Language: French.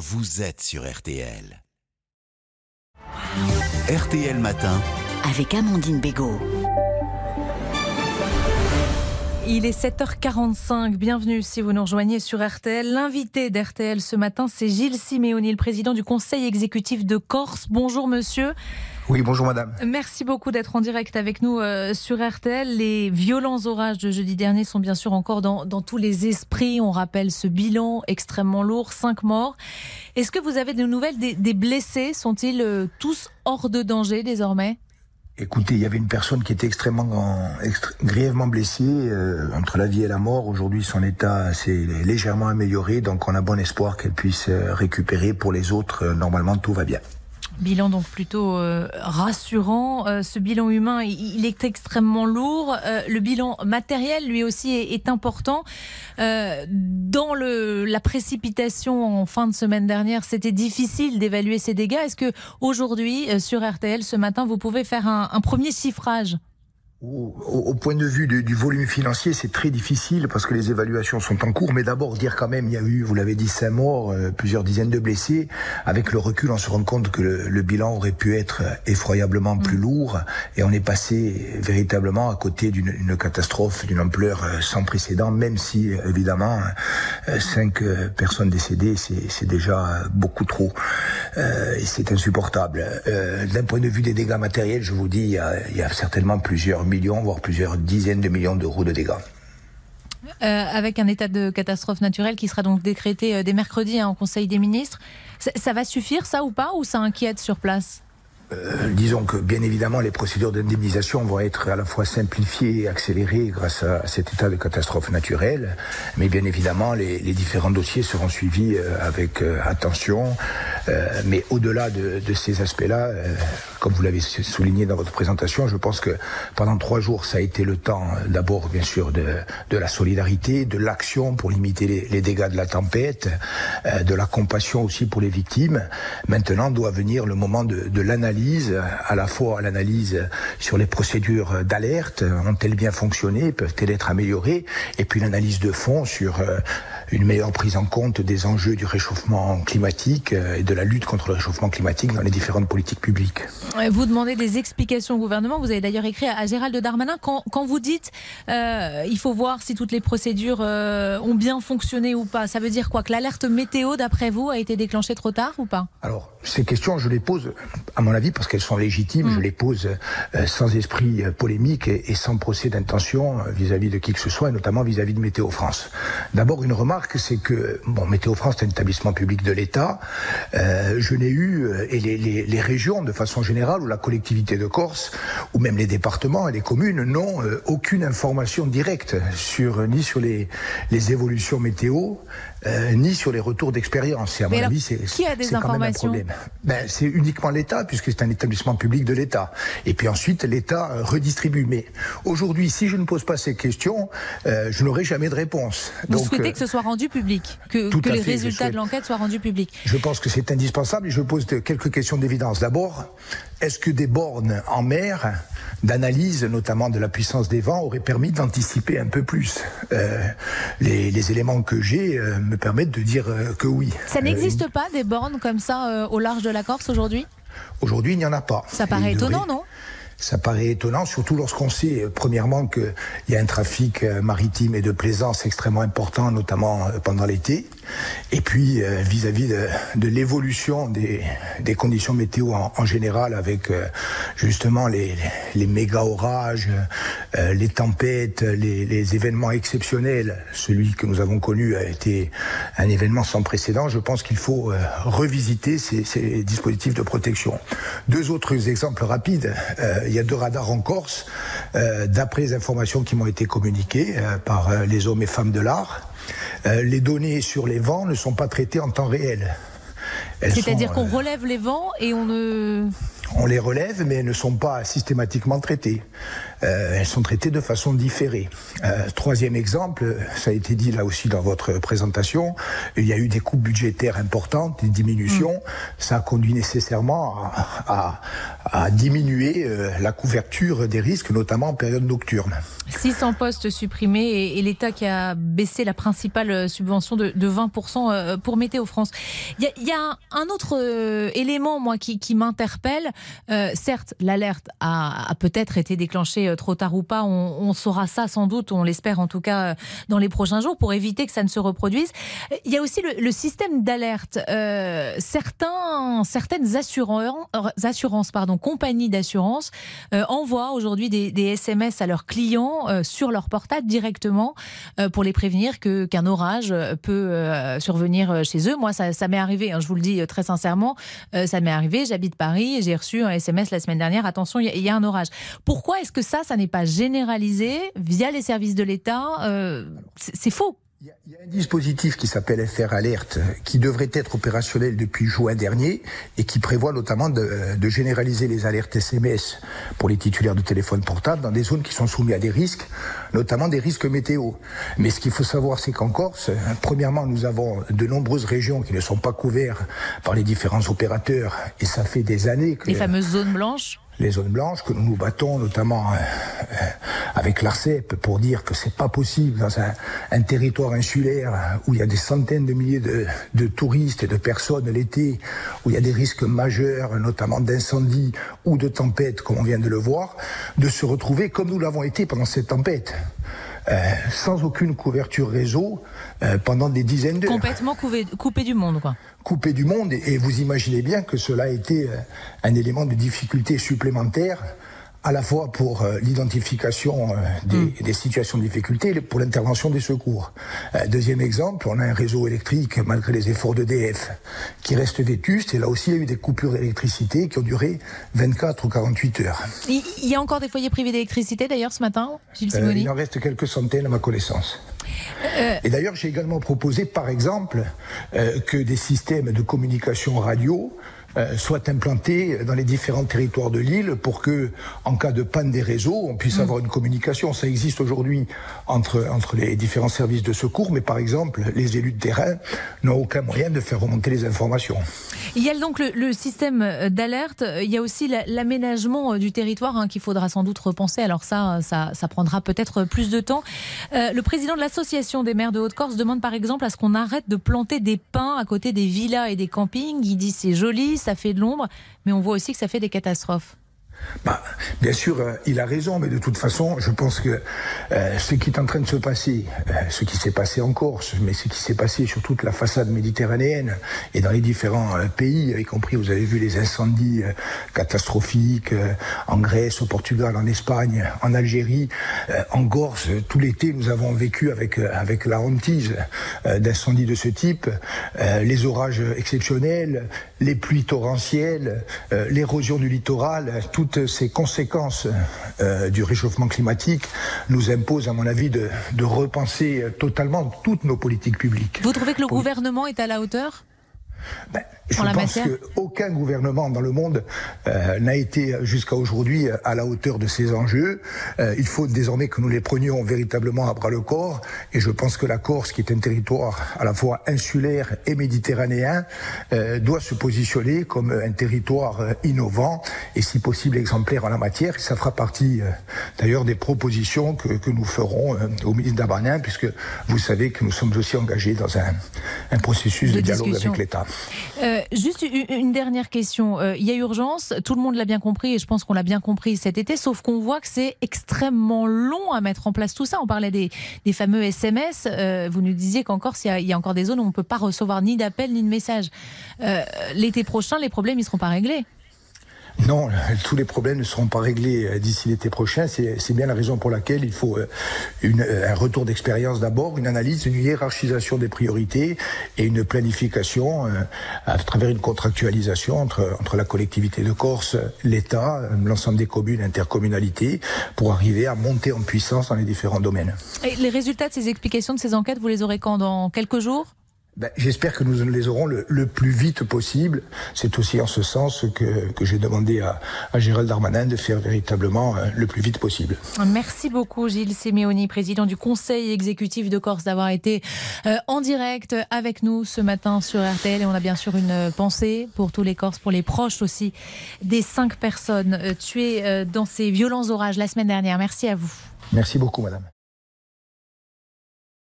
vous êtes sur RTL. RTL Matin. Avec Amandine Bégaud. Il est 7h45. Bienvenue si vous nous rejoignez sur RTL. L'invité d'RTL ce matin, c'est Gilles Siméoni, le président du conseil exécutif de Corse. Bonjour monsieur. Oui, bonjour madame. Merci beaucoup d'être en direct avec nous euh, sur RTL. Les violents orages de jeudi dernier sont bien sûr encore dans, tous les esprits. On rappelle ce bilan extrêmement lourd, cinq morts. Est-ce que vous avez des nouvelles des, blessés? Sont-ils euh, tous hors de danger désormais? Écoutez, il y avait une personne qui était extrêmement grièvement blessée euh, entre la vie et la mort. Aujourd'hui, son état s'est légèrement amélioré, donc on a bon espoir qu'elle puisse récupérer. Pour les autres, normalement, tout va bien. Bilan donc plutôt euh, rassurant. Euh, ce bilan humain, il, est extrêmement lourd. Euh, le bilan matériel, lui aussi, est, important. dans le, la précipitation en fin de semaine dernière, c'était difficile d'évaluer ces dégâts. Est-ce que aujourd'hui, sur RTL, ce matin, vous pouvez faire un premier chiffrage? Au, point de vue du, volume financier, c'est très difficile parce que les évaluations sont en cours. Mais d'abord, dire quand même, il y a eu, vous l'avez dit, cinq morts, euh, plusieurs dizaines de blessés. Avec le recul, on se rend compte que le, bilan aurait pu être effroyablement plus mm. lourd. Et on est passé véritablement à côté d'une catastrophe d'une ampleur euh, sans précédent, même si, évidemment, euh, cinq personnes décédées, c'est déjà beaucoup trop. et c'est insupportable. D'un point de vue des dégâts matériels, je vous dis, il y a, il y a certainement plusieurs millions, voire plusieurs dizaines de millions d'euros de dégâts. Euh, avec un état de catastrophe naturelle qui sera donc décrété euh, dès mercredi hein, en Conseil des ministres. Ça, va suffire, ça ou pas, ou ça inquiète sur place? Euh, disons que bien évidemment les procédures d'indemnisation vont être à la fois simplifiées et accélérées grâce à cet état de catastrophe naturelle, mais bien évidemment les, les différents dossiers seront suivis avec attention. Mais au-delà de, de, ces aspects-là, comme vous l'avez souligné dans votre présentation, je pense que pendant trois jours, ça a été le temps euh, d'abord, bien sûr, de, de, la solidarité, de l'action pour limiter les, les, dégâts de la tempête, euh, de la compassion aussi pour les victimes. Maintenant doit venir le moment de, de l'analyse, à la fois l'analyse sur les procédures d'alerte, ont-elles bien fonctionné, peuvent-elles être améliorées, et puis l'analyse de fond sur euh, une meilleure prise en compte des enjeux du réchauffement climatique et de la lutte contre le réchauffement climatique dans les différentes politiques publiques. Vous demandez des explications au gouvernement. Vous avez d'ailleurs écrit à Gérald Darmanin quand, quand vous dites euh, il faut voir si toutes les procédures euh, ont bien fonctionné ou pas. Ça veut dire quoi? Que l'alerte météo, d'après vous, a été déclenchée trop tard ou pas? Alors, ces questions, je les pose, à mon avis, parce qu'elles sont légitimes. Mm. Je les pose euh, sans esprit polémique et, sans procès d'intention vis-à-vis de qui que ce soit, et notamment vis-à-vis de Météo France. D'abord, une remarque, c'est que bon, Météo France est un établissement public de l'État. je n'ai eu et les, les, les régions, de façon générale ou la collectivité de Corse, ou même les départements et les communes n'ont euh, aucune information directe sur ni sur les, les évolutions météo, euh, ni sur les retours d'expérience. Et à mon avis, c'est qui a des informations ben, C'est uniquement l'État, puisque c'est un établissement public de l'État. Et puis ensuite, l'État euh, redistribue. Mais aujourd'hui, si je ne pose pas ces questions, je n'aurai jamais de réponse. Vous souhaitez que ce soit rendu public, que, que les résultats de l'enquête soient rendus publics Je pense que c'est indispensable et je pose quelques questions d'évidence. D'abord, est-ce que des bornes en mer d'analyse, notamment de la puissance des vents, auraient permis d'anticiper un peu plus euh, les, éléments que j'ai euh, me permettent de dire euh, que oui. Ça n'existe pas des bornes comme ça au large de la Corse aujourd'hui? Aujourd'hui, il n'y en a pas. Ça paraît étonnant, non? Ça paraît étonnant, surtout lorsqu'on sait, premièrement, qu'il y a un trafic maritime et de plaisance extrêmement important, notamment pendant l'été. Et puis, vis-à-vis de, l'évolution des, conditions météo en, général, avec justement les, méga orages, les tempêtes, les, événements exceptionnels. Celui que nous avons connu a été un événement sans précédent. Je pense qu'il faut revisiter ces, dispositifs de protection. Deux autres exemples rapides il y a deux radars en Corse, euh, d'après les informations qui m'ont été communiquées euh, par euh, les hommes et femmes de l'art. Les données sur les vents ne sont pas traitées en temps réel. C'est-à-dire qu'on relève les vents et on ne... On les relève, mais elles ne sont pas systématiquement traitées. Elles sont traitées de façon différée. troisième exemple, ça a été dit là aussi dans votre présentation, il y a eu des coupes budgétaires importantes, des diminutions. Mm. Ça a conduit nécessairement à, à diminuer la couverture des risques, notamment en période nocturne. 600 postes supprimés et, l'État qui a baissé la principale subvention de, 20% euh, pour Météo France. Il y, a, un autre euh, élément, moi, qui, m'interpelle. Euh, certes, l'alerte a, peut-être été déclenchée trop tard ou pas. On, saura ça sans doute, on l'espère en tout cas dans les prochains jours, pour éviter que ça ne se reproduise. Il y a aussi le, système d'alerte. certains, certaines assurances, compagnies d'assurance envoient aujourd'hui des, SMS à leurs clients euh, sur leur portable directement euh, pour les prévenir que qu'un orage peut euh, survenir chez eux. Moi, ça, m'est arrivé, hein, je vous le dis très sincèrement, ça m'est arrivé. J'habite Paris et j'ai reçu un SMS la semaine dernière. Attention, il y, a un orage. Pourquoi est-ce que ça, ça n'est pas généralisé via les services de l'État C'est faux. Il y, a, un dispositif qui s'appelle FR Alert qui devrait être opérationnel depuis juin dernier et qui prévoit notamment de, de, généraliser les alertes SMS pour les titulaires de téléphone portable dans des zones qui sont soumises à des risques, notamment des risques météo. Mais ce qu'il faut savoir, c'est qu'en Corse, premièrement, nous avons de nombreuses régions qui ne sont pas couvertes par les différents opérateurs et ça fait des années que... Les fameuses zones blanches les zones blanches, que nous nous battons notamment euh, euh, avec l'ARCEP pour dire que c'est pas possible dans un, territoire insulaire où il y a des centaines de milliers de, de touristes et de personnes l'été, où il y a des risques majeurs, notamment d'incendie ou de tempêtes, comme on vient de le voir, de se retrouver comme nous l'avons été pendant cette tempête. Euh, sans aucune couverture réseau euh, pendant des dizaines d'heures. Complètement coupé, coupé, du monde, quoi. Coupé du monde, et, vous imaginez bien que cela a été euh, un élément de difficulté supplémentaire à la fois pour euh, l'identification euh, des, mm. des, situations de difficulté et pour l'intervention des secours. Euh, deuxième exemple, on a un réseau électrique, malgré les efforts d'EDF, qui reste vétuste, et là aussi il y a eu des coupures d'électricité qui ont duré 24 ou 48 heures. Il y a encore des foyers privés d'électricité d'ailleurs ce matin, Gilles Il en reste quelques centaines à ma connaissance. Et d'ailleurs, j'ai également proposé, par exemple, que des systèmes de communication radio euh, soit implanté dans les différents territoires de l'île pour que, en cas de panne des réseaux, on puisse mm. avoir une communication. Ça existe aujourd'hui entre, entre les différents services de secours, mais par exemple, les élus de terrain n'ont aucun moyen de faire remonter les informations. Il y a donc le, système d'alerte, il y a aussi l'aménagement du territoire hein, qu'il faudra sans doute repenser. Alors ça, ça, ça prendra peut-être plus de temps. Euh, le président de l'association des maires de Haute-Corse demande par exemple à ce qu'on arrête de planter des pins à côté des villas et des campings. Il dit c'est joli, ça fait de l'ombre, mais on voit aussi que ça fait des catastrophes. Bah, bien sûr, euh, il a raison, mais de toute façon, je pense que euh, ce qui est en train de se passer, euh, ce qui s'est passé en Corse, mais ce qui s'est passé sur toute la façade méditerranéenne et dans les différents pays, y compris, vous avez vu les incendies catastrophiques en Grèce, au Portugal, en Espagne, en Algérie, en Corse, tout l'été, nous avons vécu avec avec la hantise d'incendies de ce type, les orages exceptionnels, les pluies torrentielles, l'érosion du littoral, tout ces conséquences euh, du réchauffement climatique nous imposent, à mon avis, de, repenser totalement toutes nos politiques publiques. Vous trouvez que le gouvernement est à la hauteur? Ben, je pense qu'aucun gouvernement dans le monde euh, n'a été jusqu'à aujourd'hui à la hauteur de ces enjeux. Euh, il faut désormais que nous les prenions véritablement à bras le corps. Et je pense que la Corse, qui est un territoire à la fois insulaire et méditerranéen, euh, doit se positionner comme un territoire innovant et si possible exemplaire en la matière. ça fera partie d'ailleurs des propositions que, que nous ferons au ministre d'Abanin, puisque vous savez que nous sommes aussi engagés dans un, un processus de, dialogue avec l'État. Euh, juste une dernière question. Euh, il y a urgence, tout le monde l'a bien compris et je pense qu'on l'a bien compris cet été, sauf qu'on voit que c'est extrêmement long à mettre en place tout ça. On parlait des, fameux SMS. Euh, vous nous disiez qu'encore, il, y a encore des zones où on ne peut pas recevoir ni d'appel ni de message. L'été prochain, les problèmes, ils ne seront pas réglés. Non, tous les problèmes ne seront pas réglés euh, d'ici l'été prochain. C'est bien la raison pour laquelle il faut euh, euh, un retour d'expérience d'abord, une analyse, une hiérarchisation des priorités et une planification à travers une contractualisation entre, entre la collectivité de Corse, l'État, l'ensemble des communes, intercommunalités, pour arriver à monter en puissance dans les différents domaines. Et les résultats de ces explications, de ces enquêtes, vous les aurez quand? Dans quelques jours? Ben, J'espère que nous les aurons le, le plus vite possible. C'est aussi en ce sens que, que j'ai demandé à, à Gérald Darmanin de faire véritablement euh, le plus vite possible. Merci beaucoup Gilles Simeoni, président du Conseil exécutif de Corse, d'avoir été euh, en direct avec nous ce matin sur RTL. Et on a bien sûr une pensée pour tous les Corses, pour les proches aussi des cinq personnes euh, tuées dans ces violents orages la semaine dernière. Merci à vous. Merci beaucoup, madame.